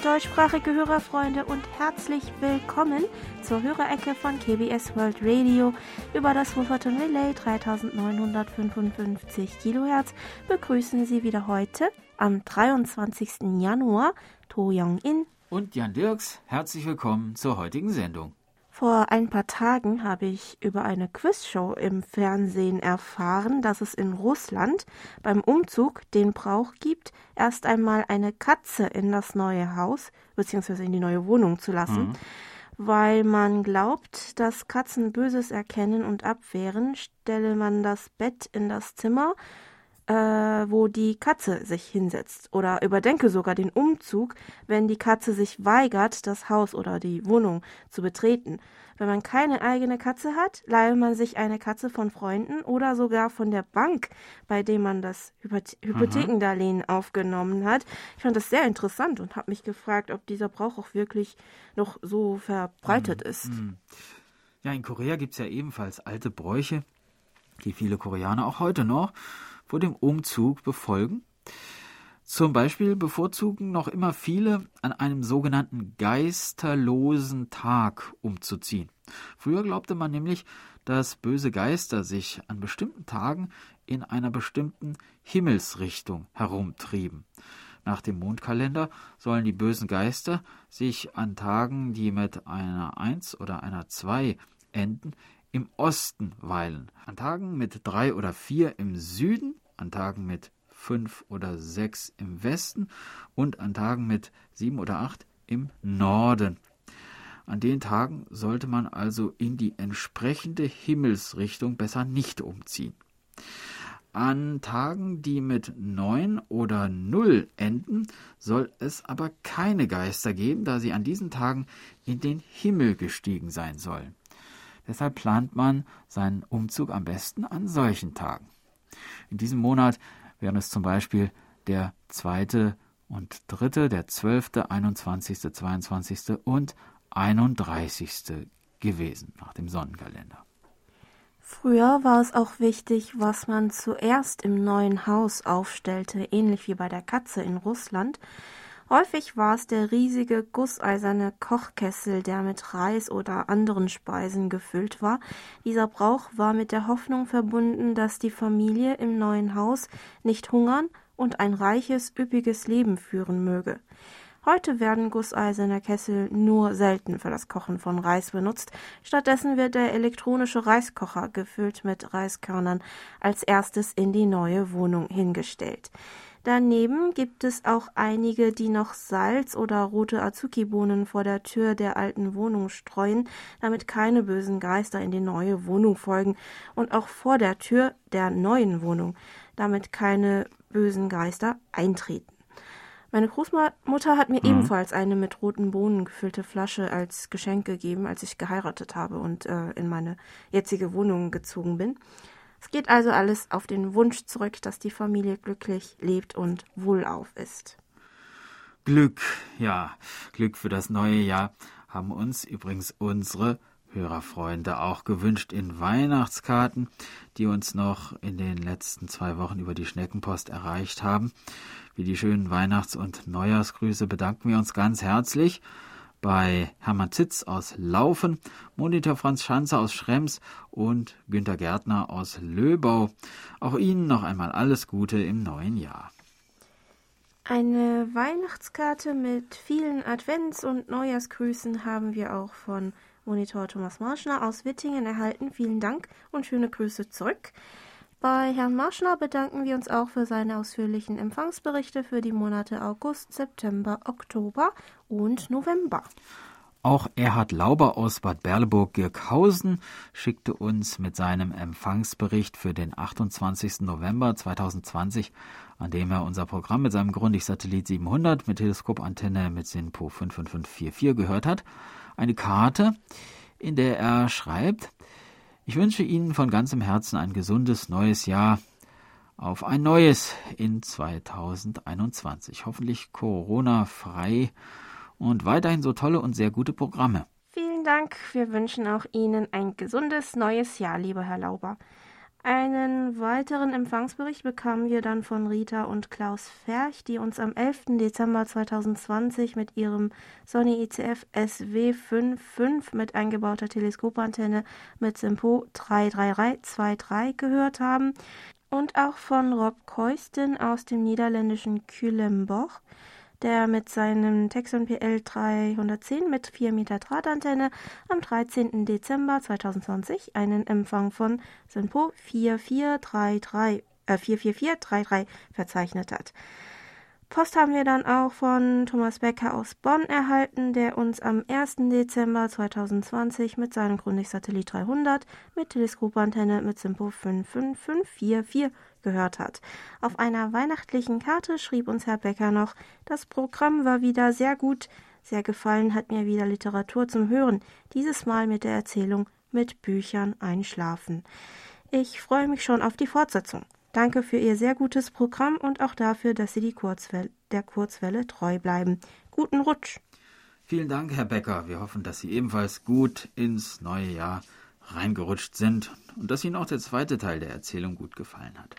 deutschsprachige Hörerfreunde und herzlich willkommen zur Hörerecke von KBS World Radio. Über das Wolverton Relay 3955 Kilohertz begrüßen Sie wieder heute am 23. Januar To Young-in und Jan Dirks. Herzlich willkommen zur heutigen Sendung. Vor ein paar Tagen habe ich über eine Quizshow im Fernsehen erfahren, dass es in Russland beim Umzug den Brauch gibt, erst einmal eine Katze in das neue Haus bzw. in die neue Wohnung zu lassen. Mhm. Weil man glaubt, dass Katzen Böses erkennen und abwehren, stelle man das Bett in das Zimmer, äh, wo die Katze sich hinsetzt. Oder überdenke sogar den Umzug, wenn die Katze sich weigert, das Haus oder die Wohnung zu betreten. Wenn man keine eigene Katze hat, leihe man sich eine Katze von Freunden oder sogar von der Bank, bei dem man das Hypothekendarlehen aufgenommen hat. Ich fand das sehr interessant und habe mich gefragt, ob dieser Brauch auch wirklich noch so verbreitet mhm. ist. Mhm. Ja, in Korea gibt es ja ebenfalls alte Bräuche, die viele Koreaner auch heute noch vor dem Umzug befolgen. Zum Beispiel bevorzugen noch immer viele an einem sogenannten geisterlosen Tag umzuziehen. Früher glaubte man nämlich, dass böse Geister sich an bestimmten Tagen in einer bestimmten Himmelsrichtung herumtrieben. Nach dem Mondkalender sollen die bösen Geister sich an Tagen, die mit einer 1 oder einer 2 enden, im Osten weilen, an Tagen mit drei oder vier im Süden, an Tagen mit fünf oder sechs im Westen und an Tagen mit sieben oder acht im Norden. An den Tagen sollte man also in die entsprechende Himmelsrichtung besser nicht umziehen. An Tagen, die mit neun oder null enden, soll es aber keine Geister geben, da sie an diesen Tagen in den Himmel gestiegen sein sollen. Deshalb plant man seinen Umzug am besten an solchen Tagen. In diesem Monat wären es zum Beispiel der zweite und dritte, der zwölfte, 21., 22. und 31. gewesen nach dem Sonnenkalender. Früher war es auch wichtig, was man zuerst im neuen Haus aufstellte, ähnlich wie bei der Katze in Russland, Häufig war es der riesige gusseiserne Kochkessel, der mit Reis oder anderen Speisen gefüllt war. Dieser Brauch war mit der Hoffnung verbunden, dass die Familie im neuen Haus nicht hungern und ein reiches, üppiges Leben führen möge. Heute werden gusseiserne Kessel nur selten für das Kochen von Reis benutzt. Stattdessen wird der elektronische Reiskocher gefüllt mit Reiskörnern als erstes in die neue Wohnung hingestellt. Daneben gibt es auch einige, die noch Salz oder rote Azuki-Bohnen vor der Tür der alten Wohnung streuen, damit keine bösen Geister in die neue Wohnung folgen und auch vor der Tür der neuen Wohnung, damit keine bösen Geister eintreten. Meine Großmutter hat mir mhm. ebenfalls eine mit roten Bohnen gefüllte Flasche als Geschenk gegeben, als ich geheiratet habe und äh, in meine jetzige Wohnung gezogen bin. Es geht also alles auf den Wunsch zurück, dass die Familie glücklich lebt und wohlauf ist. Glück, ja, Glück für das neue Jahr haben uns übrigens unsere Hörerfreunde auch gewünscht in Weihnachtskarten, die uns noch in den letzten zwei Wochen über die Schneckenpost erreicht haben. Wie die schönen Weihnachts- und Neujahrsgrüße bedanken wir uns ganz herzlich bei Hermann Zitz aus Laufen, Monitor Franz Schanzer aus Schrems und Günter Gärtner aus Löbau. Auch Ihnen noch einmal alles Gute im neuen Jahr. Eine Weihnachtskarte mit vielen Advents- und Neujahrsgrüßen haben wir auch von Monitor Thomas Marschner aus Wittingen erhalten. Vielen Dank und schöne Grüße zurück. Bei Herrn Marschner bedanken wir uns auch für seine ausführlichen Empfangsberichte für die Monate August, September, Oktober und November. Auch Erhard Lauber aus Bad Berleburg-Girkhausen schickte uns mit seinem Empfangsbericht für den 28. November 2020, an dem er unser Programm mit seinem Grundig-Satellit 700 mit Teleskopantenne mit SINPO 55544 gehört hat, eine Karte, in der er schreibt, ich wünsche Ihnen von ganzem Herzen ein gesundes neues Jahr auf ein neues in 2021. Hoffentlich Corona-frei und weiterhin so tolle und sehr gute Programme. Vielen Dank. Wir wünschen auch Ihnen ein gesundes neues Jahr, lieber Herr Lauber. Einen weiteren Empfangsbericht bekamen wir dann von Rita und Klaus Ferch, die uns am 11. Dezember 2020 mit ihrem Sony ICF SW55 mit eingebauter Teleskopantenne mit Simpo 33323 gehört haben und auch von Rob Keusten aus dem niederländischen Culemborg, der mit seinem Texon PL 310 mit 4 Meter Drahtantenne am 13. Dezember 2020 einen Empfang von SINPO 4433, äh, 44433 verzeichnet hat. Post haben wir dann auch von Thomas Becker aus Bonn erhalten, der uns am 1. Dezember 2020 mit seinem Grundig-Satellit 300 mit Teleskopantenne mit Simpo 55544 gehört hat. Auf einer weihnachtlichen Karte schrieb uns Herr Becker noch, das Programm war wieder sehr gut, sehr gefallen hat mir wieder Literatur zum Hören, dieses Mal mit der Erzählung mit Büchern einschlafen. Ich freue mich schon auf die Fortsetzung. Danke für Ihr sehr gutes Programm und auch dafür, dass Sie Kurzwelle, der Kurzwelle treu bleiben. Guten Rutsch. Vielen Dank, Herr Becker. Wir hoffen, dass Sie ebenfalls gut ins neue Jahr reingerutscht sind und dass Ihnen auch der zweite Teil der Erzählung gut gefallen hat.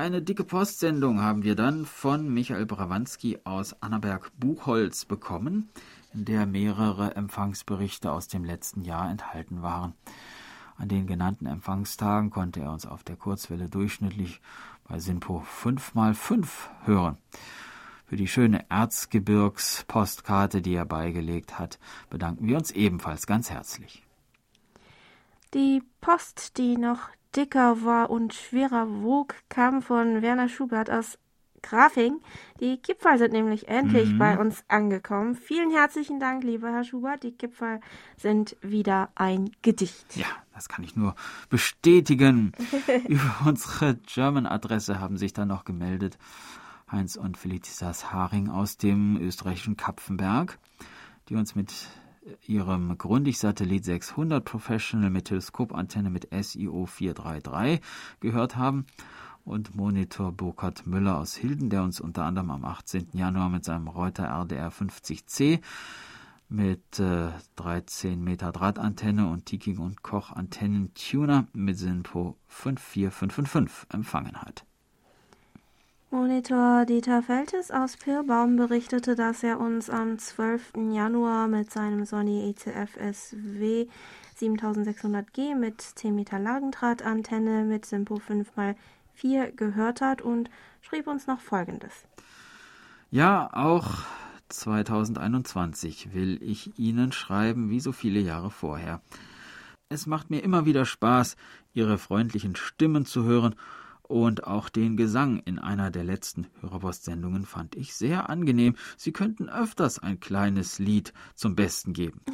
Eine dicke Postsendung haben wir dann von Michael Brawanski aus Annaberg-Buchholz bekommen, in der mehrere Empfangsberichte aus dem letzten Jahr enthalten waren. An den genannten Empfangstagen konnte er uns auf der Kurzwelle durchschnittlich bei Sinpo 5 mal 5 hören. Für die schöne Erzgebirgspostkarte, die er beigelegt hat, bedanken wir uns ebenfalls ganz herzlich. Die Post, die noch dicker war und schwerer wog, kam von Werner Schubert aus Grafing. Die Kipferl sind nämlich endlich mhm. bei uns angekommen. Vielen herzlichen Dank, lieber Herr Schubert. Die Kipferl sind wieder ein Gedicht. Ja, das kann ich nur bestätigen. Über unsere German-Adresse haben sich dann noch gemeldet Heinz und Felicitas Haring aus dem österreichischen Kapfenberg, die uns mit ihrem Grundig-Satellit 600 Professional mit Teleskopantenne mit SIO 433 gehört haben und Monitor Burkhard Müller aus Hilden, der uns unter anderem am 18. Januar mit seinem Reuter RDR 50C mit äh, 13 Meter Drahtantenne und Tiking und Koch Antennentuner mit SINPO 54555 empfangen hat. Monitor Dieter Feltes aus Pirbaum berichtete, dass er uns am 12. Januar mit seinem Sony ECF SW 7600G mit 10 Meter Lagendrahtantenne mit SINPO 5 x 4 gehört hat und schrieb uns noch Folgendes. Ja, auch 2021 will ich Ihnen schreiben, wie so viele Jahre vorher. Es macht mir immer wieder Spaß, Ihre freundlichen Stimmen zu hören und auch den Gesang in einer der letzten Hörerpostsendungen fand ich sehr angenehm. Sie könnten öfters ein kleines Lied zum Besten geben.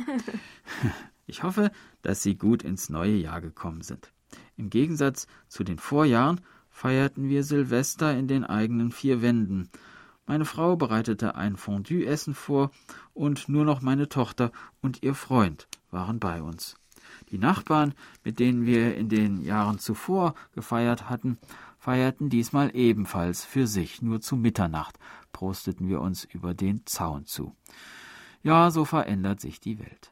Ich hoffe, dass Sie gut ins neue Jahr gekommen sind. Im Gegensatz zu den Vorjahren feierten wir Silvester in den eigenen vier Wänden. Meine Frau bereitete ein Fondue-Essen vor und nur noch meine Tochter und ihr Freund waren bei uns. Die Nachbarn, mit denen wir in den Jahren zuvor gefeiert hatten, feierten diesmal ebenfalls für sich, nur zu Mitternacht prosteten wir uns über den Zaun zu. Ja, so verändert sich die Welt.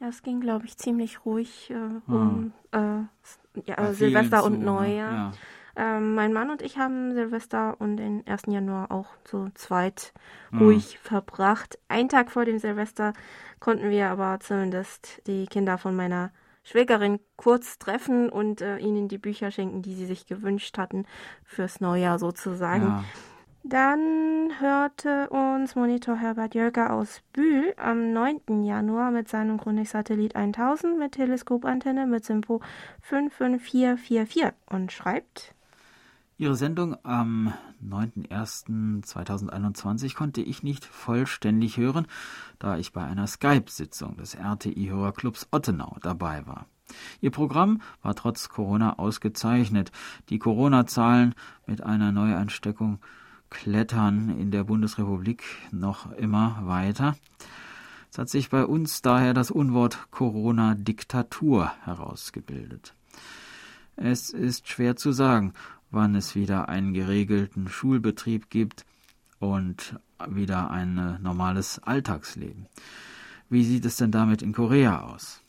Ja, es ging, glaube ich, ziemlich ruhig äh, um hm. äh, ja, Silvester und Neujahr. Ja. Ähm, mein Mann und ich haben Silvester und den 1. Januar auch zu zweit mhm. ruhig verbracht. Einen Tag vor dem Silvester konnten wir aber zumindest die Kinder von meiner Schwägerin kurz treffen und äh, ihnen die Bücher schenken, die sie sich gewünscht hatten, fürs Neujahr sozusagen. Ja. Dann hörte uns Monitor Herbert Jölker aus Bühl am 9. Januar mit seinem Grundig-Satellit 1000 mit Teleskopantenne mit Simpo 55444 und schreibt Ihre Sendung am 9.01.2021 konnte ich nicht vollständig hören, da ich bei einer Skype-Sitzung des RTI-Hörerclubs Ottenau dabei war. Ihr Programm war trotz Corona ausgezeichnet. Die Corona-Zahlen mit einer Neuansteckung klettern in der Bundesrepublik noch immer weiter. Es hat sich bei uns daher das Unwort Corona-Diktatur herausgebildet. Es ist schwer zu sagen, wann es wieder einen geregelten Schulbetrieb gibt und wieder ein äh, normales Alltagsleben. Wie sieht es denn damit in Korea aus?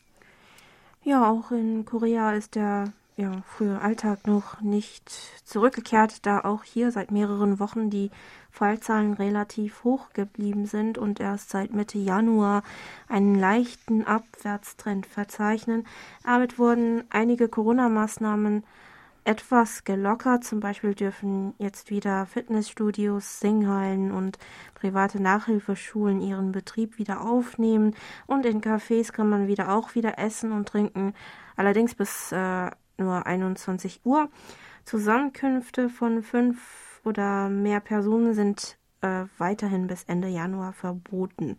Ja, auch in Korea ist der ja, frühe Alltag noch nicht zurückgekehrt, da auch hier seit mehreren Wochen die Fallzahlen relativ hoch geblieben sind und erst seit Mitte Januar einen leichten Abwärtstrend verzeichnen. Damit wurden einige Corona-Maßnahmen etwas gelockert. Zum Beispiel dürfen jetzt wieder Fitnessstudios, Singhallen und private Nachhilfeschulen ihren Betrieb wieder aufnehmen und in Cafés kann man wieder auch wieder essen und trinken. Allerdings bis äh, nur 21 Uhr. Zusammenkünfte von fünf oder mehr Personen sind äh, weiterhin bis Ende Januar verboten.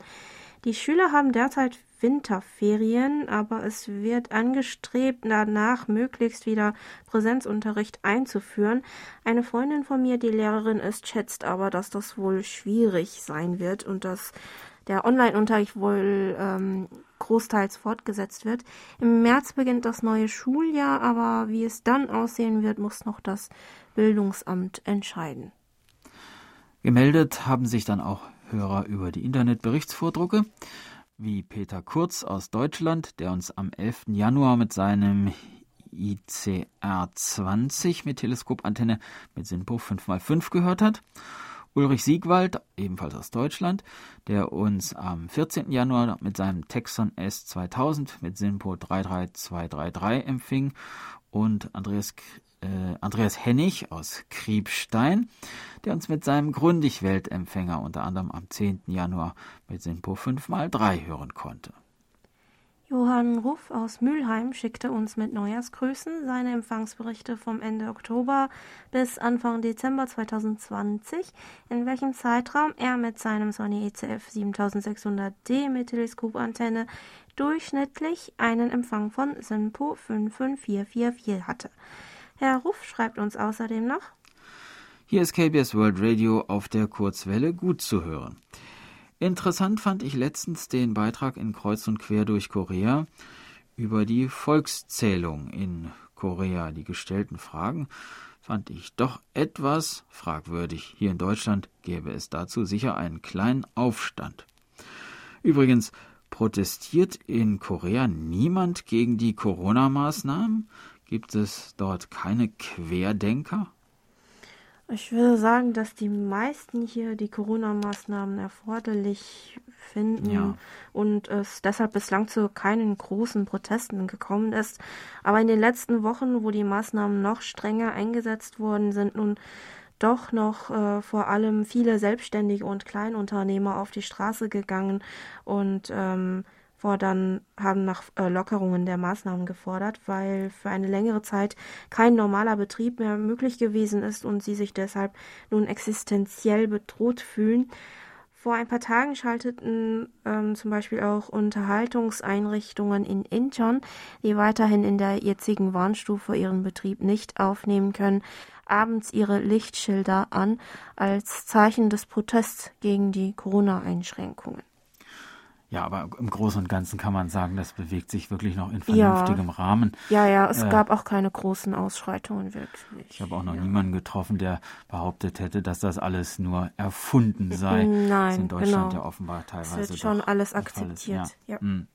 Die Schüler haben derzeit Winterferien, aber es wird angestrebt, danach möglichst wieder Präsenzunterricht einzuführen. Eine Freundin von mir, die Lehrerin ist, schätzt aber, dass das wohl schwierig sein wird und dass der Online-Unterricht wohl ähm, großteils fortgesetzt wird. Im März beginnt das neue Schuljahr, aber wie es dann aussehen wird, muss noch das Bildungsamt entscheiden. Gemeldet haben sich dann auch Hörer über die Internetberichtsvordrucke, wie Peter Kurz aus Deutschland, der uns am 11. Januar mit seinem ICR 20 mit Teleskopantenne mit SINPO 5x5 gehört hat. Ulrich Siegwald, ebenfalls aus Deutschland, der uns am 14. Januar mit seinem Texon S2000 mit SINPO 33233 empfing und Andreas, äh, Andreas Hennig aus Kriebstein, der uns mit seinem Grundig-Weltempfänger unter anderem am 10. Januar mit SINPO 5x3 hören konnte. Johann Ruff aus Mülheim schickte uns mit Neujahrsgrüßen seine Empfangsberichte vom Ende Oktober bis Anfang Dezember 2020, in welchem Zeitraum er mit seinem Sony ECF 7600D mit Teleskopantenne durchschnittlich einen Empfang von SINPO 55444 hatte. Herr Ruff schreibt uns außerdem noch: Hier ist KBS World Radio auf der Kurzwelle gut zu hören. Interessant fand ich letztens den Beitrag in Kreuz und Quer durch Korea über die Volkszählung in Korea. Die gestellten Fragen fand ich doch etwas fragwürdig. Hier in Deutschland gäbe es dazu sicher einen kleinen Aufstand. Übrigens protestiert in Korea niemand gegen die Corona-Maßnahmen? Gibt es dort keine Querdenker? Ich würde sagen, dass die meisten hier die Corona-Maßnahmen erforderlich finden ja. und es deshalb bislang zu keinen großen Protesten gekommen ist. Aber in den letzten Wochen, wo die Maßnahmen noch strenger eingesetzt wurden, sind nun doch noch äh, vor allem viele Selbstständige und Kleinunternehmer auf die Straße gegangen und ähm, fordern, haben nach äh, Lockerungen der Maßnahmen gefordert, weil für eine längere Zeit kein normaler Betrieb mehr möglich gewesen ist und sie sich deshalb nun existenziell bedroht fühlen. Vor ein paar Tagen schalteten ähm, zum Beispiel auch Unterhaltungseinrichtungen in Incheon, die weiterhin in der jetzigen Warnstufe ihren Betrieb nicht aufnehmen können, abends ihre Lichtschilder an als Zeichen des Protests gegen die Corona-Einschränkungen. Ja, aber im Großen und Ganzen kann man sagen, das bewegt sich wirklich noch in vernünftigem ja. Rahmen. Ja, ja, es äh, gab auch keine großen Ausschreitungen wirklich. Ich habe auch noch ja. niemanden getroffen, der behauptet hätte, dass das alles nur erfunden sei. Nein, das in Deutschland genau. ja offenbar teilweise. Es wird schon alles akzeptiert. Ja. Mhm.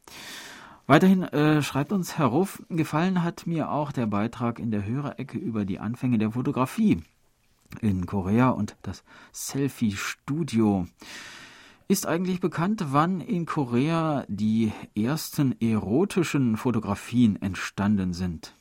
Weiterhin äh, schreibt uns Herr Ruff, gefallen hat mir auch der Beitrag in der Hörerecke über die Anfänge der Fotografie in Korea und das Selfie-Studio. Ist eigentlich bekannt, wann in Korea die ersten erotischen Fotografien entstanden sind?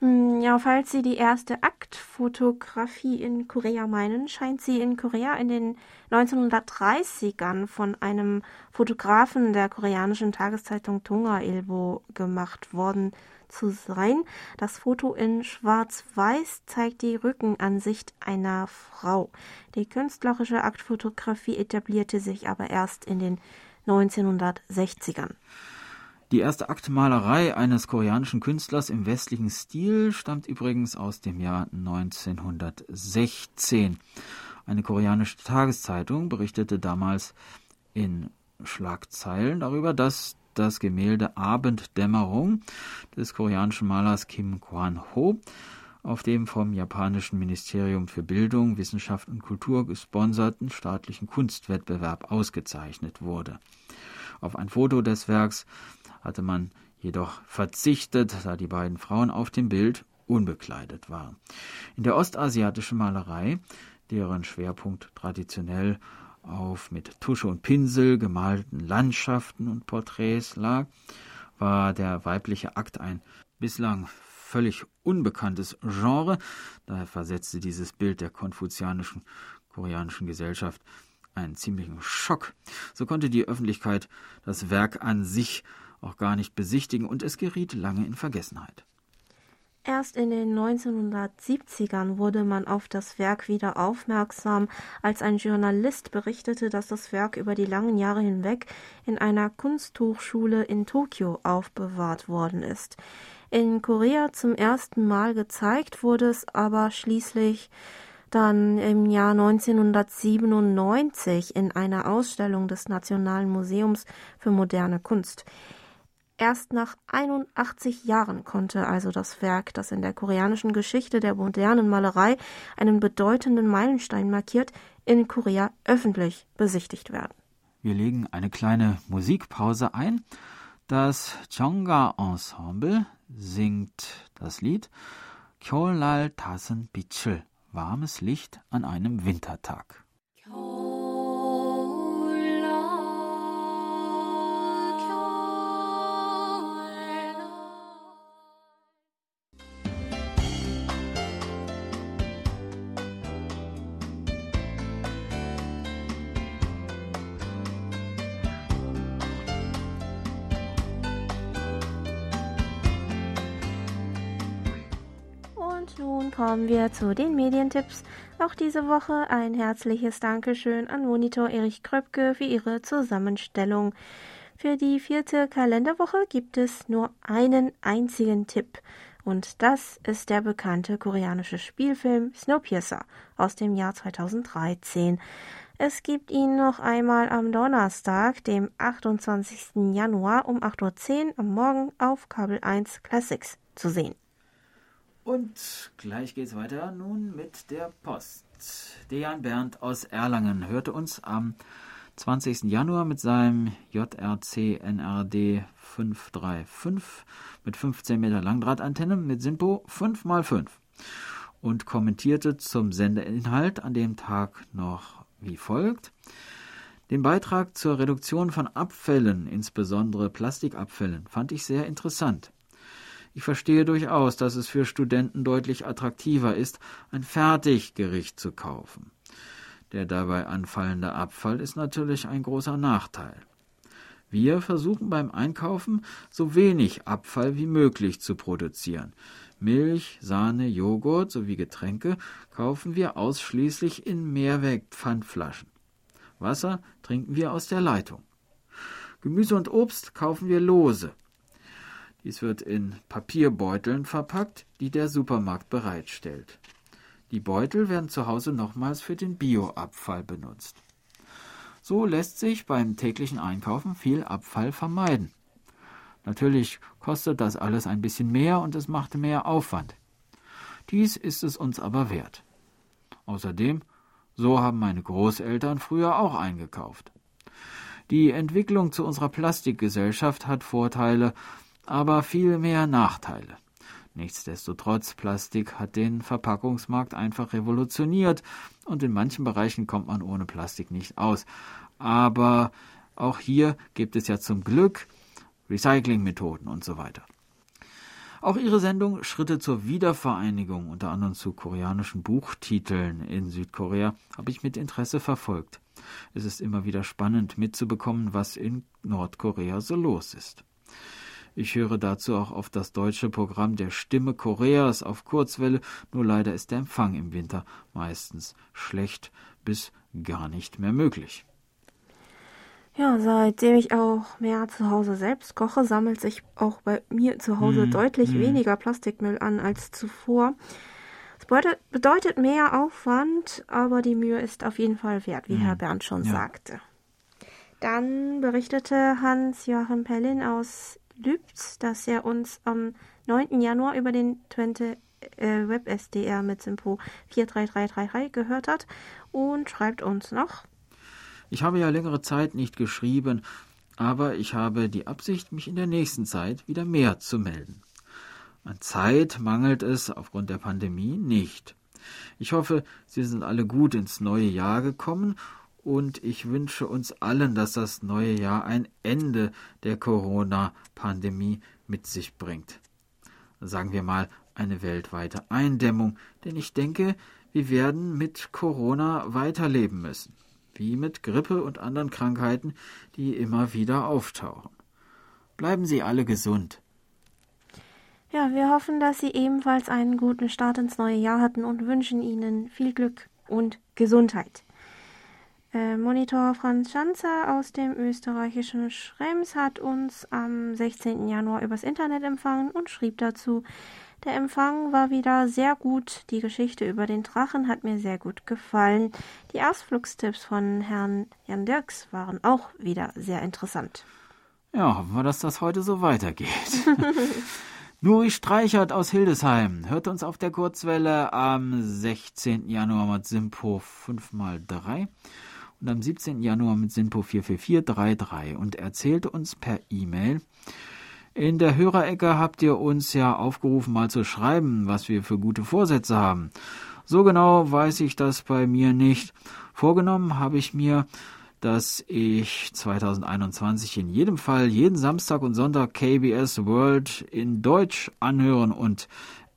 Hm, ja, falls Sie die erste Aktfotografie in Korea meinen, scheint sie in Korea in den 1930ern von einem Fotografen der koreanischen Tageszeitung Tonga Ilbo gemacht worden zu sein. Das Foto in Schwarz-Weiß zeigt die Rückenansicht einer Frau. Die künstlerische Aktfotografie etablierte sich aber erst in den 1960ern. Die erste Aktmalerei eines koreanischen Künstlers im westlichen Stil stammt übrigens aus dem Jahr 1916. Eine koreanische Tageszeitung berichtete damals in Schlagzeilen darüber, dass das Gemälde Abenddämmerung des koreanischen Malers Kim Kwan-ho auf dem vom japanischen Ministerium für Bildung, Wissenschaft und Kultur gesponserten staatlichen Kunstwettbewerb ausgezeichnet wurde. Auf ein Foto des Werks hatte man jedoch verzichtet, da die beiden Frauen auf dem Bild unbekleidet waren. In der ostasiatischen Malerei, deren Schwerpunkt traditionell auf mit Tusche und Pinsel gemalten Landschaften und Porträts lag, war der weibliche Akt ein bislang völlig unbekanntes Genre. Daher versetzte dieses Bild der konfuzianischen koreanischen Gesellschaft einen ziemlichen Schock. So konnte die Öffentlichkeit das Werk an sich auch gar nicht besichtigen und es geriet lange in Vergessenheit. Erst in den 1970ern wurde man auf das Werk wieder aufmerksam, als ein Journalist berichtete, dass das Werk über die langen Jahre hinweg in einer Kunsthochschule in Tokio aufbewahrt worden ist. In Korea zum ersten Mal gezeigt wurde es aber schließlich dann im Jahr 1997 in einer Ausstellung des Nationalen Museums für moderne Kunst. Erst nach 81 Jahren konnte also das Werk, das in der koreanischen Geschichte der modernen Malerei einen bedeutenden Meilenstein markiert, in Korea öffentlich besichtigt werden. Wir legen eine kleine Musikpause ein. Das Chonga Ensemble singt das Lied Kyolal Tasen Bichel, warmes Licht an einem Wintertag. Kommen wir zu den Medientipps. Auch diese Woche ein herzliches Dankeschön an Monitor Erich Kröpke für ihre Zusammenstellung. Für die vierte Kalenderwoche gibt es nur einen einzigen Tipp. Und das ist der bekannte koreanische Spielfilm Snowpiercer aus dem Jahr 2013. Es gibt ihn noch einmal am Donnerstag, dem 28. Januar um 8.10 Uhr am Morgen auf Kabel 1 Classics zu sehen. Und gleich geht's weiter nun mit der Post. Dejan Berndt aus Erlangen hörte uns am 20. Januar mit seinem JRC NRD 535 mit 15 Meter Langdrahtantenne mit SINPO 5x5 und kommentierte zum Sendeinhalt an dem Tag noch wie folgt. Den Beitrag zur Reduktion von Abfällen, insbesondere Plastikabfällen, fand ich sehr interessant. Ich verstehe durchaus, dass es für Studenten deutlich attraktiver ist, ein Fertiggericht zu kaufen. Der dabei anfallende Abfall ist natürlich ein großer Nachteil. Wir versuchen beim Einkaufen so wenig Abfall wie möglich zu produzieren. Milch, Sahne, Joghurt sowie Getränke kaufen wir ausschließlich in Mehrwegpfandflaschen. Wasser trinken wir aus der Leitung. Gemüse und Obst kaufen wir lose. Dies wird in Papierbeuteln verpackt, die der Supermarkt bereitstellt. Die Beutel werden zu Hause nochmals für den Bioabfall benutzt. So lässt sich beim täglichen Einkaufen viel Abfall vermeiden. Natürlich kostet das alles ein bisschen mehr und es macht mehr Aufwand. Dies ist es uns aber wert. Außerdem, so haben meine Großeltern früher auch eingekauft. Die Entwicklung zu unserer Plastikgesellschaft hat Vorteile, aber viel mehr Nachteile. Nichtsdestotrotz, Plastik hat den Verpackungsmarkt einfach revolutioniert und in manchen Bereichen kommt man ohne Plastik nicht aus. Aber auch hier gibt es ja zum Glück Recyclingmethoden und so weiter. Auch ihre Sendung Schritte zur Wiedervereinigung, unter anderem zu koreanischen Buchtiteln in Südkorea, habe ich mit Interesse verfolgt. Es ist immer wieder spannend mitzubekommen, was in Nordkorea so los ist. Ich höre dazu auch auf das deutsche Programm der Stimme Koreas auf Kurzwelle, nur leider ist der Empfang im Winter meistens schlecht bis gar nicht mehr möglich. Ja, seitdem ich auch mehr zu Hause selbst koche, sammelt sich auch bei mir zu Hause hm, deutlich hm. weniger Plastikmüll an als zuvor. Es bedeutet mehr Aufwand, aber die Mühe ist auf jeden Fall wert, wie hm. Herr Bernd schon ja. sagte. Dann berichtete Hans-Joachim Pellin aus Lübz, dass er uns am 9. Januar über den Twente äh, Web SDR mit Simpo 43333 gehört hat und schreibt uns noch. Ich habe ja längere Zeit nicht geschrieben, aber ich habe die Absicht, mich in der nächsten Zeit wieder mehr zu melden. An Zeit mangelt es aufgrund der Pandemie nicht. Ich hoffe, Sie sind alle gut ins neue Jahr gekommen und ich wünsche uns allen, dass das neue Jahr ein Ende der Corona-Pandemie mit sich bringt. Sagen wir mal eine weltweite Eindämmung, denn ich denke, wir werden mit Corona weiterleben müssen, wie mit Grippe und anderen Krankheiten, die immer wieder auftauchen. Bleiben Sie alle gesund. Ja, wir hoffen, dass Sie ebenfalls einen guten Start ins neue Jahr hatten und wünschen Ihnen viel Glück und Gesundheit. Äh, Monitor Franz Schanzer aus dem österreichischen Schrems hat uns am 16. Januar übers Internet empfangen und schrieb dazu, der Empfang war wieder sehr gut. Die Geschichte über den Drachen hat mir sehr gut gefallen. Die Ausflugstipps von Herrn Jan Dirks waren auch wieder sehr interessant. Ja, hoffen wir, dass das heute so weitergeht. Nuri Streichert aus Hildesheim hört uns auf der Kurzwelle am 16. Januar mit Simpo 5x3 und am 17. Januar mit Simpo 44433 und erzählte uns per E-Mail, in der Hörerecke habt ihr uns ja aufgerufen, mal zu schreiben, was wir für gute Vorsätze haben. So genau weiß ich das bei mir nicht. Vorgenommen habe ich mir, dass ich 2021 in jedem Fall jeden Samstag und Sonntag KBS World in Deutsch anhören und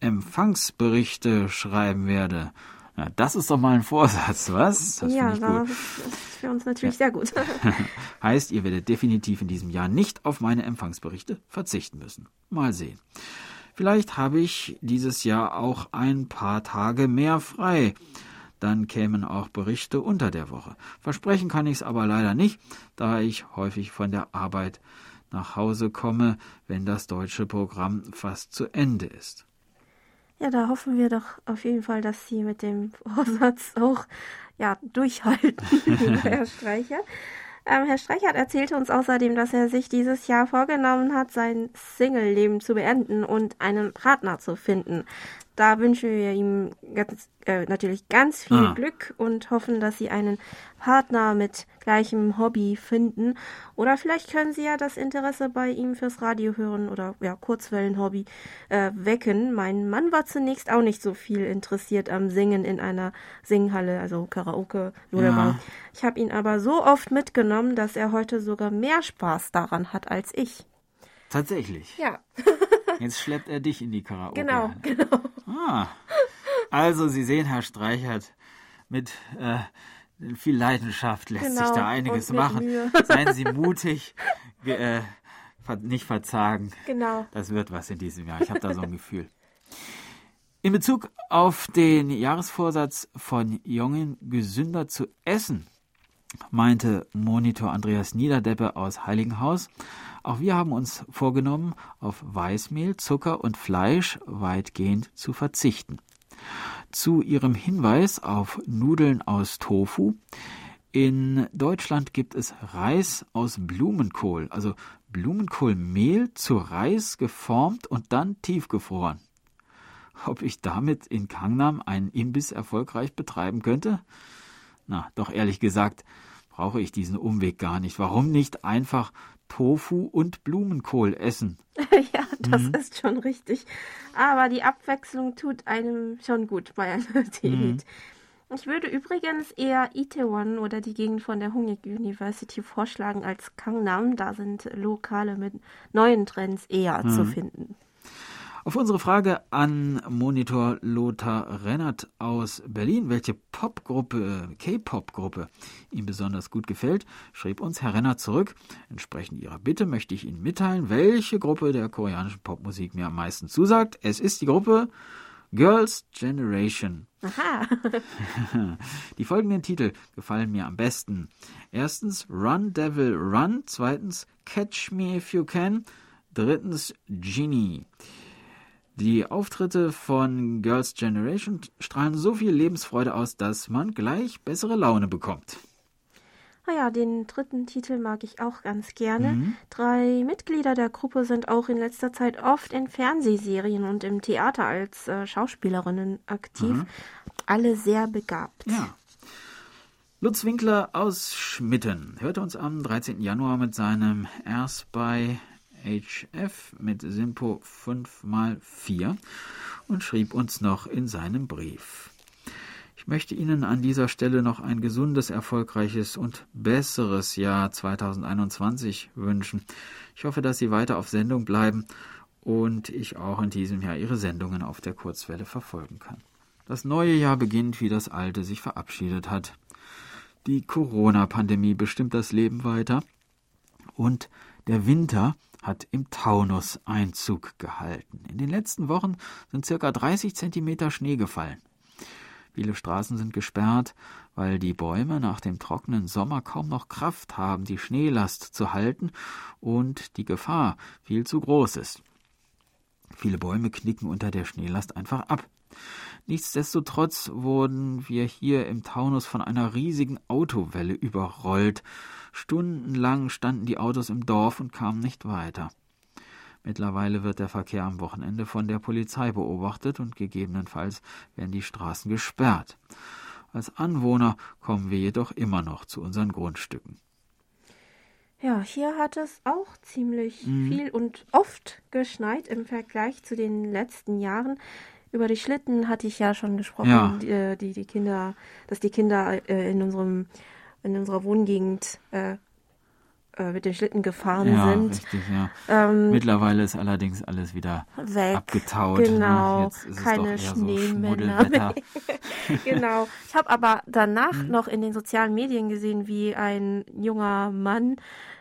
Empfangsberichte schreiben werde. Ja, das ist doch mal ein Vorsatz, was? Das ja, das ist für uns natürlich ja. sehr gut. heißt, ihr werdet definitiv in diesem Jahr nicht auf meine Empfangsberichte verzichten müssen. Mal sehen. Vielleicht habe ich dieses Jahr auch ein paar Tage mehr frei dann kämen auch Berichte unter der Woche. Versprechen kann ich es aber leider nicht, da ich häufig von der Arbeit nach Hause komme, wenn das deutsche Programm fast zu Ende ist. Ja, da hoffen wir doch auf jeden Fall, dass Sie mit dem Vorsatz auch ja, durchhalten, Herr Streicher. Ähm, Herr Streichert erzählte uns außerdem, dass er sich dieses Jahr vorgenommen hat, sein Single-Leben zu beenden und einen Partner zu finden. Da wünschen wir ihm ganz, äh, natürlich ganz viel ah. Glück und hoffen, dass Sie einen Partner mit gleichem Hobby finden. Oder vielleicht können Sie ja das Interesse bei ihm fürs Radio hören oder ja, Kurzwellen-Hobby äh, wecken. Mein Mann war zunächst auch nicht so viel interessiert am Singen in einer Singhalle, also Karaoke. Ja. Ich habe ihn aber so oft mitgenommen, dass er heute sogar mehr Spaß daran hat als ich. Tatsächlich. Ja. Jetzt schleppt er dich in die Karaoke. Genau, genau. Ah. Also, Sie sehen, Herr Streichert, mit äh, viel Leidenschaft lässt genau, sich da einiges machen. Mühe. Seien Sie mutig, äh, nicht verzagen. Genau. Das wird was in diesem Jahr. Ich habe da so ein Gefühl. In Bezug auf den Jahresvorsatz von Jungen gesünder zu essen, meinte Monitor Andreas Niederdeppe aus Heiligenhaus, auch wir haben uns vorgenommen, auf Weißmehl, Zucker und Fleisch weitgehend zu verzichten. Zu Ihrem Hinweis auf Nudeln aus Tofu. In Deutschland gibt es Reis aus Blumenkohl, also Blumenkohlmehl zu Reis geformt und dann tiefgefroren. Ob ich damit in Kangnam einen Imbiss erfolgreich betreiben könnte? Na, doch ehrlich gesagt, brauche ich diesen Umweg gar nicht. Warum nicht einfach Tofu und Blumenkohl essen. ja, das mhm. ist schon richtig. Aber die Abwechslung tut einem schon gut bei einer Diät. Mhm. Ich würde übrigens eher Itaewon oder die Gegend von der Hungik University vorschlagen als Gangnam. Da sind Lokale mit neuen Trends eher mhm. zu finden. Auf unsere Frage an Monitor Lothar Rennert aus Berlin, welche Popgruppe, K-Pop-Gruppe ihm besonders gut gefällt, schrieb uns Herr Rennert zurück. Entsprechend Ihrer Bitte möchte ich Ihnen mitteilen, welche Gruppe der koreanischen Popmusik mir am meisten zusagt. Es ist die Gruppe Girls Generation. Aha. Die folgenden Titel gefallen mir am besten. Erstens Run Devil Run, zweitens Catch Me If You Can, drittens Genie. Die Auftritte von Girls' Generation strahlen so viel Lebensfreude aus, dass man gleich bessere Laune bekommt. Naja, ah den dritten Titel mag ich auch ganz gerne. Mhm. Drei Mitglieder der Gruppe sind auch in letzter Zeit oft in Fernsehserien und im Theater als äh, Schauspielerinnen aktiv. Mhm. Alle sehr begabt. Ja. Lutz Winkler aus Schmitten hörte uns am 13. Januar mit seinem Erst bei HF mit Simpo 5x4 und schrieb uns noch in seinem Brief. Ich möchte Ihnen an dieser Stelle noch ein gesundes, erfolgreiches und besseres Jahr 2021 wünschen. Ich hoffe, dass Sie weiter auf Sendung bleiben und ich auch in diesem Jahr Ihre Sendungen auf der Kurzwelle verfolgen kann. Das neue Jahr beginnt, wie das alte sich verabschiedet hat. Die Corona-Pandemie bestimmt das Leben weiter und der Winter hat im Taunus Einzug gehalten. In den letzten Wochen sind circa 30 Zentimeter Schnee gefallen. Viele Straßen sind gesperrt, weil die Bäume nach dem trockenen Sommer kaum noch Kraft haben, die Schneelast zu halten und die Gefahr viel zu groß ist. Viele Bäume knicken unter der Schneelast einfach ab. Nichtsdestotrotz wurden wir hier im Taunus von einer riesigen Autowelle überrollt. Stundenlang standen die Autos im Dorf und kamen nicht weiter. Mittlerweile wird der Verkehr am Wochenende von der Polizei beobachtet und gegebenenfalls werden die Straßen gesperrt. Als Anwohner kommen wir jedoch immer noch zu unseren Grundstücken. Ja, hier hat es auch ziemlich mhm. viel und oft geschneit im Vergleich zu den letzten Jahren. Über die Schlitten hatte ich ja schon gesprochen, ja. Die, äh, die, Kinder, dass die Kinder äh, in unserem in unserer Wohngegend äh, äh, mit den Schlitten gefahren ja, sind. Richtig, ja. Ähm, Mittlerweile ist allerdings alles wieder weg, abgetaut. Ne? Genau, ne? keine Schneemänner. So genau. Ich habe aber danach mhm. noch in den sozialen Medien gesehen, wie ein junger Mann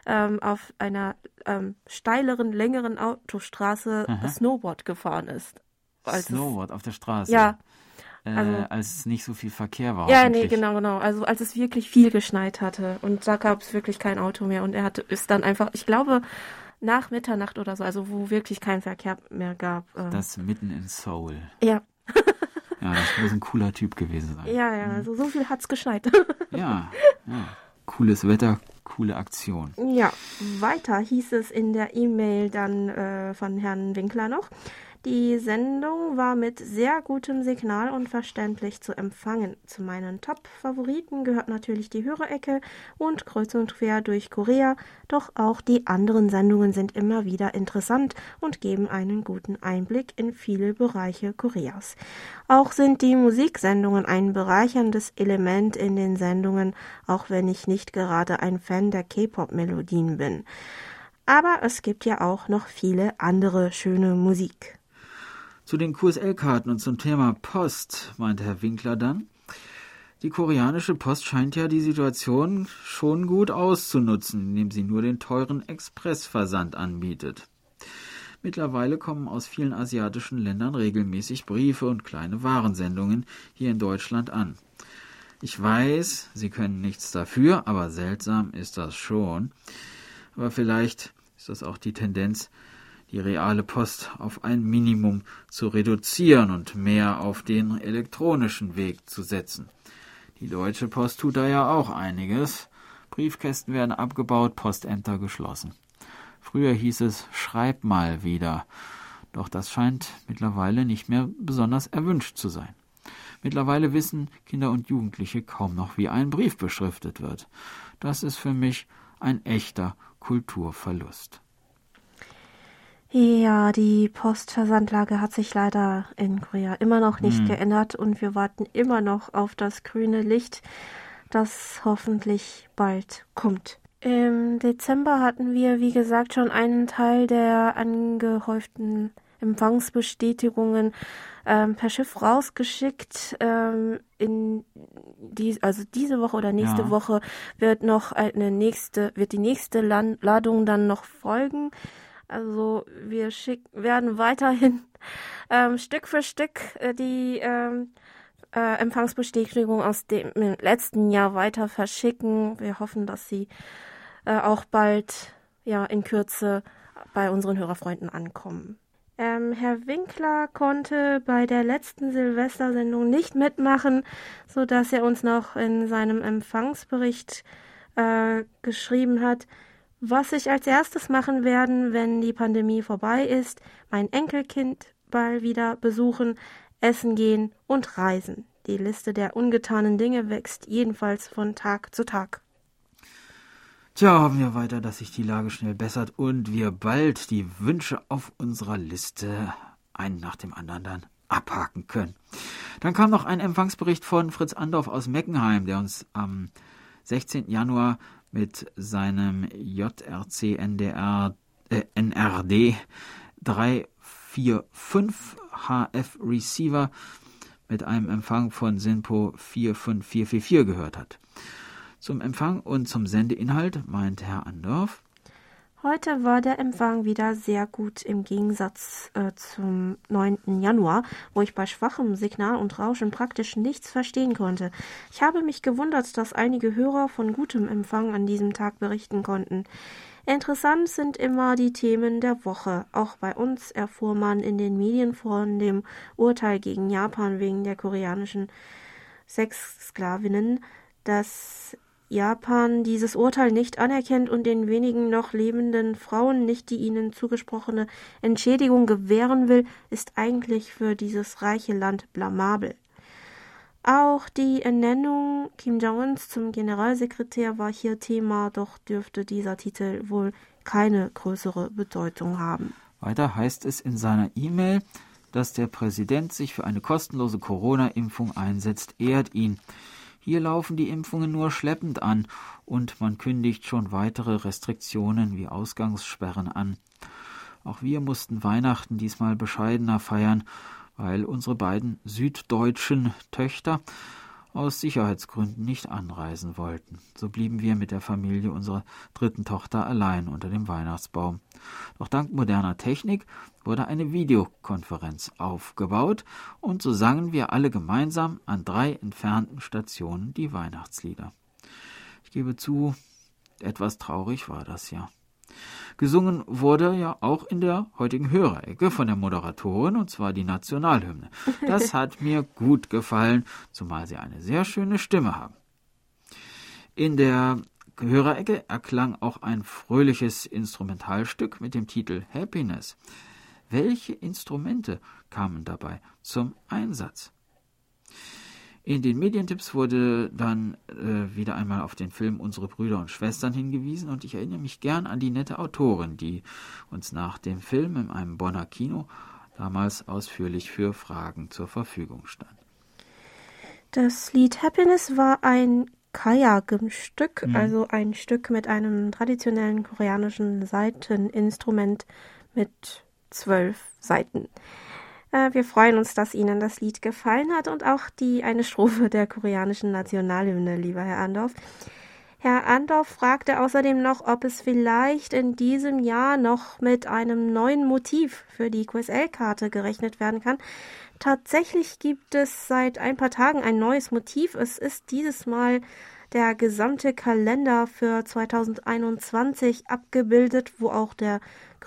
ähm, auf einer ähm, steileren, längeren Autostraße Aha. Snowboard gefahren ist. Snowboard auf der Straße? Ja, äh, also, als es nicht so viel Verkehr war. Ja, nee, genau, genau. Also als es wirklich viel geschneit hatte und da gab es wirklich kein Auto mehr und er hatte ist dann einfach, ich glaube, nach Mitternacht oder so, also wo wirklich kein Verkehr mehr gab. Äh, das mitten in Seoul. Ja. ja, das muss ein cooler Typ gewesen sein. Ja, ja, mhm. also so viel hat's geschneit. ja, ja. Cooles Wetter, coole Aktion. Ja, weiter hieß es in der E-Mail dann äh, von Herrn Winkler noch. Die Sendung war mit sehr gutem Signal und verständlich zu empfangen. Zu meinen Top-Favoriten gehört natürlich die Hörerecke und Kreuz und Quer durch Korea, doch auch die anderen Sendungen sind immer wieder interessant und geben einen guten Einblick in viele Bereiche Koreas. Auch sind die Musiksendungen ein bereicherndes Element in den Sendungen, auch wenn ich nicht gerade ein Fan der K-Pop-Melodien bin. Aber es gibt ja auch noch viele andere schöne Musik. Zu den QSL-Karten und zum Thema Post, meinte Herr Winkler dann. Die koreanische Post scheint ja die Situation schon gut auszunutzen, indem sie nur den teuren Expressversand anbietet. Mittlerweile kommen aus vielen asiatischen Ländern regelmäßig Briefe und kleine Warensendungen hier in Deutschland an. Ich weiß, Sie können nichts dafür, aber seltsam ist das schon. Aber vielleicht ist das auch die Tendenz, die reale Post auf ein Minimum zu reduzieren und mehr auf den elektronischen Weg zu setzen. Die Deutsche Post tut da ja auch einiges. Briefkästen werden abgebaut, Postämter geschlossen. Früher hieß es Schreib mal wieder, doch das scheint mittlerweile nicht mehr besonders erwünscht zu sein. Mittlerweile wissen Kinder und Jugendliche kaum noch, wie ein Brief beschriftet wird. Das ist für mich ein echter Kulturverlust. Ja, die Postversandlage hat sich leider in Korea immer noch nicht hm. geändert und wir warten immer noch auf das grüne Licht, das hoffentlich bald kommt. Im Dezember hatten wir, wie gesagt, schon einen Teil der angehäuften Empfangsbestätigungen ähm, per Schiff rausgeschickt. Ähm, in die, also diese Woche oder nächste ja. Woche wird noch eine nächste, wird die nächste Ladung dann noch folgen. Also wir schick, werden weiterhin ähm, Stück für Stück äh, die ähm, äh, Empfangsbestätigung aus dem letzten Jahr weiter verschicken. Wir hoffen, dass sie äh, auch bald, ja, in Kürze bei unseren Hörerfreunden ankommen. Ähm, Herr Winkler konnte bei der letzten Silvestersendung nicht mitmachen, so dass er uns noch in seinem Empfangsbericht äh, geschrieben hat, was ich als erstes machen werden, wenn die Pandemie vorbei ist, mein Enkelkind bald wieder besuchen, essen gehen und reisen. Die Liste der ungetanen Dinge wächst jedenfalls von Tag zu Tag. Tja, hoffen wir weiter, dass sich die Lage schnell bessert und wir bald die Wünsche auf unserer Liste einen nach dem anderen dann abhaken können. Dann kam noch ein Empfangsbericht von Fritz Andorf aus Meckenheim, der uns am 16. Januar mit seinem JRC NDR äh, NRD 345 HF Receiver mit einem Empfang von SINPO 45444 gehört hat. Zum Empfang und zum Sendeinhalt meint Herr Andorf. Heute war der Empfang wieder sehr gut im Gegensatz äh, zum 9. Januar, wo ich bei schwachem Signal und Rauschen praktisch nichts verstehen konnte. Ich habe mich gewundert, dass einige Hörer von gutem Empfang an diesem Tag berichten konnten. Interessant sind immer die Themen der Woche. Auch bei uns erfuhr man in den Medien von dem Urteil gegen Japan wegen der koreanischen Sexsklavinnen, dass Japan dieses Urteil nicht anerkennt und den wenigen noch lebenden Frauen nicht die ihnen zugesprochene Entschädigung gewähren will, ist eigentlich für dieses reiche Land blamabel. Auch die Ernennung Kim Jong-uns zum Generalsekretär war hier Thema, doch dürfte dieser Titel wohl keine größere Bedeutung haben. Weiter heißt es in seiner E-Mail, dass der Präsident sich für eine kostenlose Corona-Impfung einsetzt, ehrt ihn. Hier laufen die Impfungen nur schleppend an und man kündigt schon weitere Restriktionen wie Ausgangssperren an. Auch wir mussten Weihnachten diesmal bescheidener feiern, weil unsere beiden süddeutschen Töchter aus Sicherheitsgründen nicht anreisen wollten. So blieben wir mit der Familie unserer dritten Tochter allein unter dem Weihnachtsbaum. Doch dank moderner Technik wurde eine Videokonferenz aufgebaut und so sangen wir alle gemeinsam an drei entfernten Stationen die Weihnachtslieder. Ich gebe zu, etwas traurig war das ja. Gesungen wurde ja auch in der heutigen Hörerecke von der Moderatorin, und zwar die Nationalhymne. Das hat mir gut gefallen, zumal sie eine sehr schöne Stimme haben. In der Hörerecke erklang auch ein fröhliches Instrumentalstück mit dem Titel Happiness. Welche Instrumente kamen dabei zum Einsatz? In den Medientipps wurde dann äh, wieder einmal auf den Film Unsere Brüder und Schwestern hingewiesen und ich erinnere mich gern an die nette Autorin, die uns nach dem Film in einem Bonner Kino damals ausführlich für Fragen zur Verfügung stand. Das Lied Happiness war ein Kayagem-Stück, mhm. also ein Stück mit einem traditionellen koreanischen Saiteninstrument mit zwölf Saiten. Äh, wir freuen uns, dass Ihnen das Lied gefallen hat und auch die eine Strophe der koreanischen Nationalhymne, lieber Herr Andorf. Herr Andorf fragte außerdem noch, ob es vielleicht in diesem Jahr noch mit einem neuen Motiv für die QSL-Karte gerechnet werden kann. Tatsächlich gibt es seit ein paar Tagen ein neues Motiv. Es ist dieses Mal der gesamte Kalender für 2021 abgebildet, wo auch der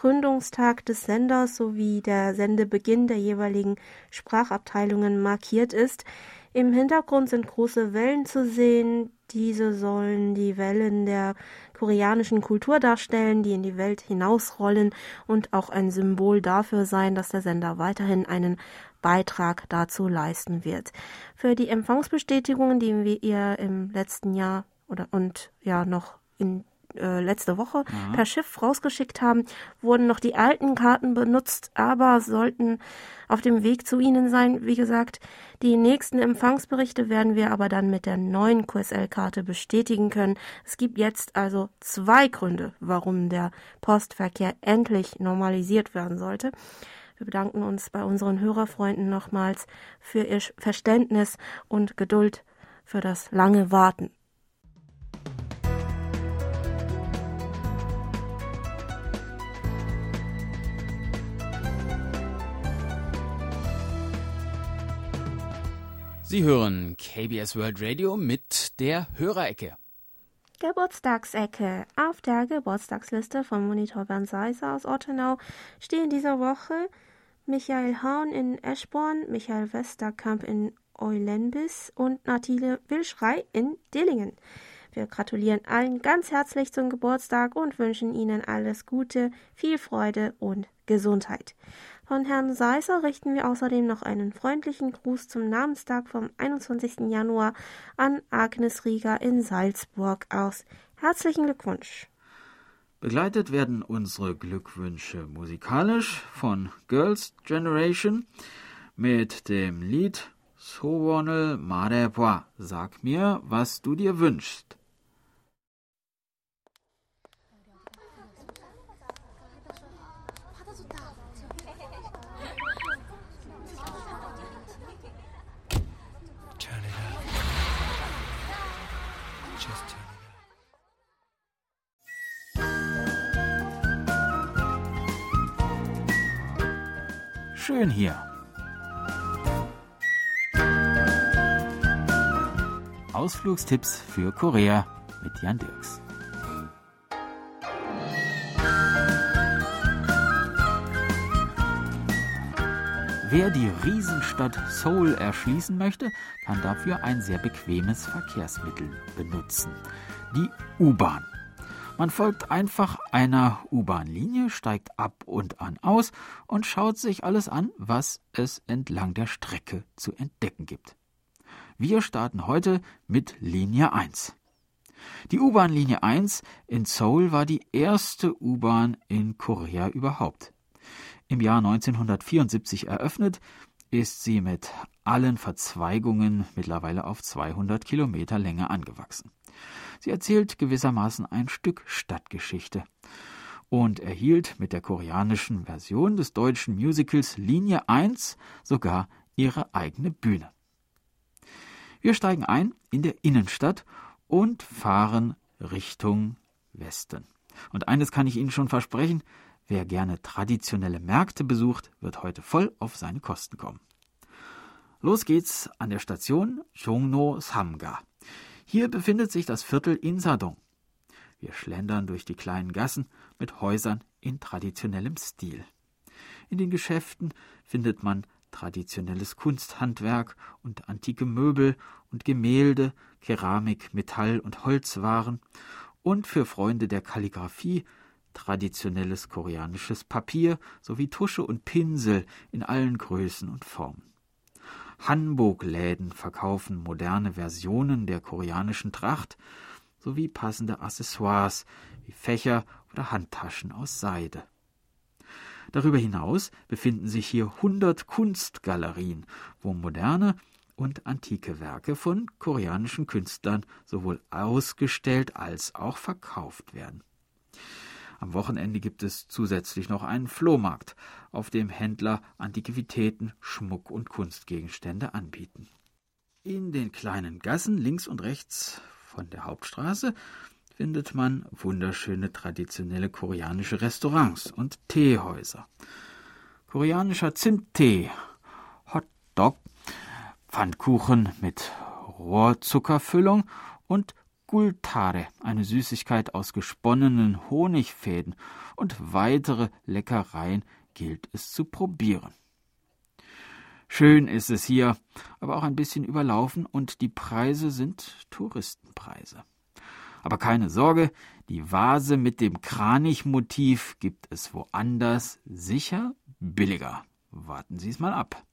Gründungstag des Senders sowie der Sendebeginn der jeweiligen Sprachabteilungen markiert ist. Im Hintergrund sind große Wellen zu sehen. Diese sollen die Wellen der koreanischen Kultur darstellen, die in die Welt hinausrollen und auch ein Symbol dafür sein, dass der Sender weiterhin einen Beitrag dazu leisten wird. Für die Empfangsbestätigungen, die wir ihr im letzten Jahr oder und ja noch in äh, letzte Woche ja. per Schiff rausgeschickt haben, wurden noch die alten Karten benutzt, aber sollten auf dem Weg zu Ihnen sein. Wie gesagt, die nächsten Empfangsberichte werden wir aber dann mit der neuen QSL-Karte bestätigen können. Es gibt jetzt also zwei Gründe, warum der Postverkehr endlich normalisiert werden sollte. Wir bedanken uns bei unseren Hörerfreunden nochmals für ihr Verständnis und Geduld für das lange Warten. Sie hören KBS World Radio mit der Hörerecke. Geburtstagsecke. Auf der Geburtstagsliste von Monitor Bernd Seiser aus Ottenau stehen diese Woche Michael Hahn in Eschborn, Michael Westerkamp in Eulenbis und Natile Wilschrei in Dillingen. Wir gratulieren allen ganz herzlich zum Geburtstag und wünschen Ihnen alles Gute, viel Freude und Gesundheit. Von Herrn Seisser richten wir außerdem noch einen freundlichen Gruß zum Namenstag vom 21. Januar an Agnes Rieger in Salzburg aus. Herzlichen Glückwunsch! Begleitet werden unsere Glückwünsche musikalisch von Girls Generation mit dem Lied Sowonel Marebwa. Sag mir, was du dir wünschst. Schön hier. Ausflugstipps für Korea mit Jan Dirks. Wer die Riesenstadt Seoul erschließen möchte, kann dafür ein sehr bequemes Verkehrsmittel benutzen. Die U-Bahn. Man folgt einfach einer U-Bahn-Linie, steigt ab und an aus und schaut sich alles an, was es entlang der Strecke zu entdecken gibt. Wir starten heute mit Linie 1. Die U-Bahn Linie 1 in Seoul war die erste U-Bahn in Korea überhaupt. Im Jahr 1974 eröffnet, ist sie mit allen Verzweigungen mittlerweile auf 200 Kilometer Länge angewachsen. Sie erzählt gewissermaßen ein Stück Stadtgeschichte und erhielt mit der koreanischen Version des deutschen Musicals Linie 1 sogar ihre eigene Bühne. Wir steigen ein in der Innenstadt und fahren Richtung Westen. Und eines kann ich Ihnen schon versprechen, wer gerne traditionelle Märkte besucht, wird heute voll auf seine Kosten kommen. Los geht's an der Station Chongno Samga. Hier befindet sich das Viertel Insadong. Wir schlendern durch die kleinen Gassen mit Häusern in traditionellem Stil. In den Geschäften findet man traditionelles Kunsthandwerk und antike Möbel und Gemälde, Keramik, Metall und Holzwaren und für Freunde der Kalligraphie traditionelles koreanisches Papier sowie Tusche und Pinsel in allen Größen und Formen. Hanbok-Läden verkaufen moderne Versionen der koreanischen Tracht sowie passende Accessoires wie Fächer oder Handtaschen aus Seide. Darüber hinaus befinden sich hier 100 Kunstgalerien, wo moderne und antike Werke von koreanischen Künstlern sowohl ausgestellt als auch verkauft werden. Am Wochenende gibt es zusätzlich noch einen Flohmarkt, auf dem Händler Antiquitäten, Schmuck und Kunstgegenstände anbieten. In den kleinen Gassen links und rechts von der Hauptstraße findet man wunderschöne traditionelle koreanische Restaurants und Teehäuser. Koreanischer Zimttee, Hotdog, Pfannkuchen mit Rohrzuckerfüllung und Gultare, eine Süßigkeit aus gesponnenen Honigfäden und weitere Leckereien gilt es zu probieren. Schön ist es hier, aber auch ein bisschen überlaufen und die Preise sind Touristenpreise. Aber keine Sorge, die Vase mit dem Kranichmotiv gibt es woanders sicher billiger. Warten Sie es mal ab.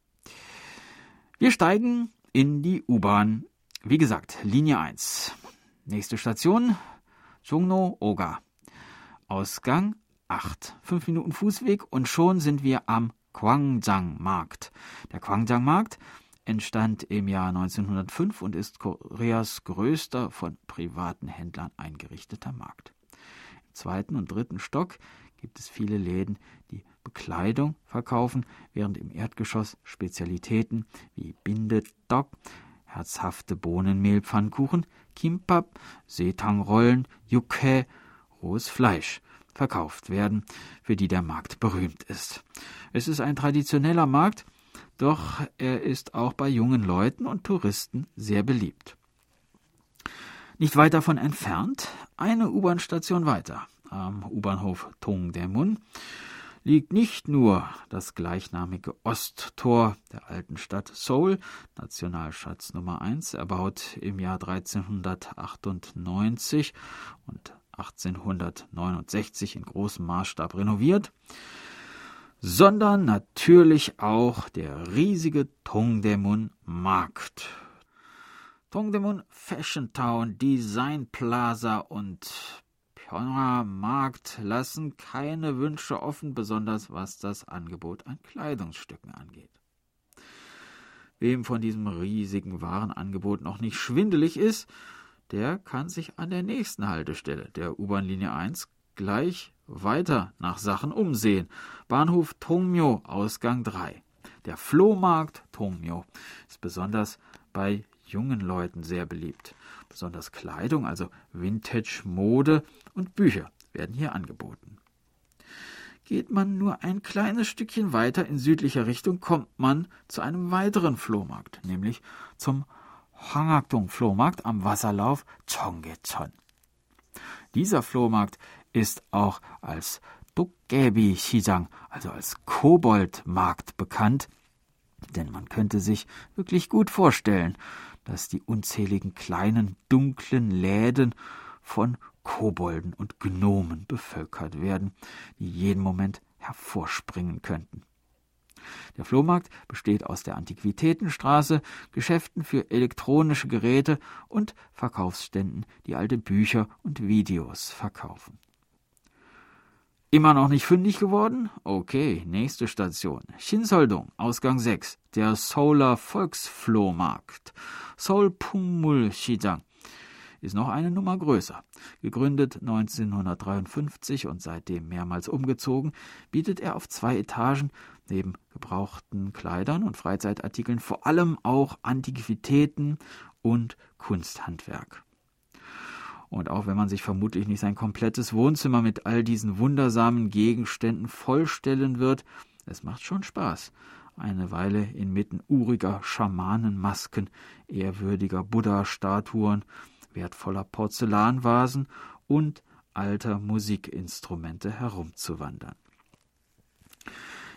Wir steigen in die U-Bahn. Wie gesagt, Linie 1. Nächste Station, Chungno Oga. Ausgang 8. Fünf Minuten Fußweg und schon sind wir am Gwangjang-Markt. Der Gwangjang-Markt entstand im Jahr 1905 und ist Koreas größter von privaten Händlern eingerichteter Markt. Im zweiten und dritten Stock gibt es viele Läden, die Bekleidung verkaufen, während im Erdgeschoss Spezialitäten wie Bindedok, herzhafte Bohnenmehlpfannkuchen, Kimbap, Seetangrollen, Yukke, rohes Fleisch verkauft werden, für die der Markt berühmt ist. Es ist ein traditioneller Markt, doch er ist auch bei jungen Leuten und Touristen sehr beliebt. Nicht weit davon entfernt, eine U-Bahn-Station weiter, am U-Bahnhof Tongdaemun, liegt nicht nur das gleichnamige Osttor der alten Stadt Seoul, Nationalschatz Nummer 1, erbaut im Jahr 1398 und 1869 in großem Maßstab renoviert, sondern natürlich auch der riesige Tongdaemun Markt. Tongdaemun Fashion Town, Design Plaza und Markt lassen keine Wünsche offen, besonders was das Angebot an Kleidungsstücken angeht. Wem von diesem riesigen Warenangebot noch nicht schwindelig ist, der kann sich an der nächsten Haltestelle der U-Bahn-Linie 1 gleich weiter nach Sachen umsehen. Bahnhof Tongmyo, Ausgang 3. Der Flohmarkt Tongmyo ist besonders bei jungen Leuten sehr beliebt. Besonders Kleidung, also Vintage-Mode und Bücher werden hier angeboten. Geht man nur ein kleines Stückchen weiter in südlicher Richtung, kommt man zu einem weiteren Flohmarkt, nämlich zum Hangakdong Flohmarkt am Wasserlauf Chonggecheon. Dieser Flohmarkt ist auch als Dukgebi Shijang, also als Koboldmarkt bekannt, denn man könnte sich wirklich gut vorstellen, dass die unzähligen kleinen dunklen Läden von Kobolden und Gnomen bevölkert werden, die jeden Moment hervorspringen könnten. Der Flohmarkt besteht aus der Antiquitätenstraße, Geschäften für elektronische Geräte und Verkaufsständen, die alte Bücher und Videos verkaufen. Immer noch nicht fündig geworden? Okay, nächste Station. Shinsoldong, Ausgang 6, der Solar Volksflohmarkt. Seoul Pungmul Shijang ist noch eine Nummer größer. Gegründet 1953 und seitdem mehrmals umgezogen, bietet er auf zwei Etagen neben gebrauchten Kleidern und Freizeitartikeln vor allem auch Antiquitäten und Kunsthandwerk. Und auch wenn man sich vermutlich nicht sein komplettes Wohnzimmer mit all diesen wundersamen Gegenständen vollstellen wird, es macht schon Spaß, eine Weile inmitten uriger Schamanenmasken, ehrwürdiger Buddha-Statuen, wertvoller Porzellanvasen und alter Musikinstrumente herumzuwandern.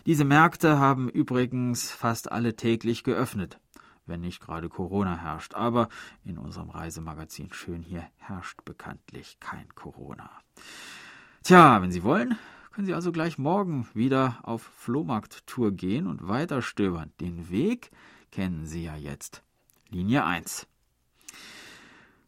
Diese Märkte haben übrigens fast alle täglich geöffnet wenn nicht gerade Corona herrscht. Aber in unserem Reisemagazin Schön hier herrscht bekanntlich kein Corona. Tja, wenn Sie wollen, können Sie also gleich morgen wieder auf Flohmarkttour gehen und weiter stöbern. Den Weg kennen Sie ja jetzt. Linie 1.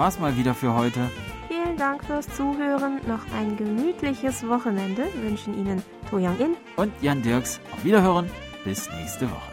War's mal wieder für heute. Vielen Dank fürs Zuhören. Noch ein gemütliches Wochenende wünschen Ihnen To Young In und Jan Dirks. Auf Wiederhören. Bis nächste Woche.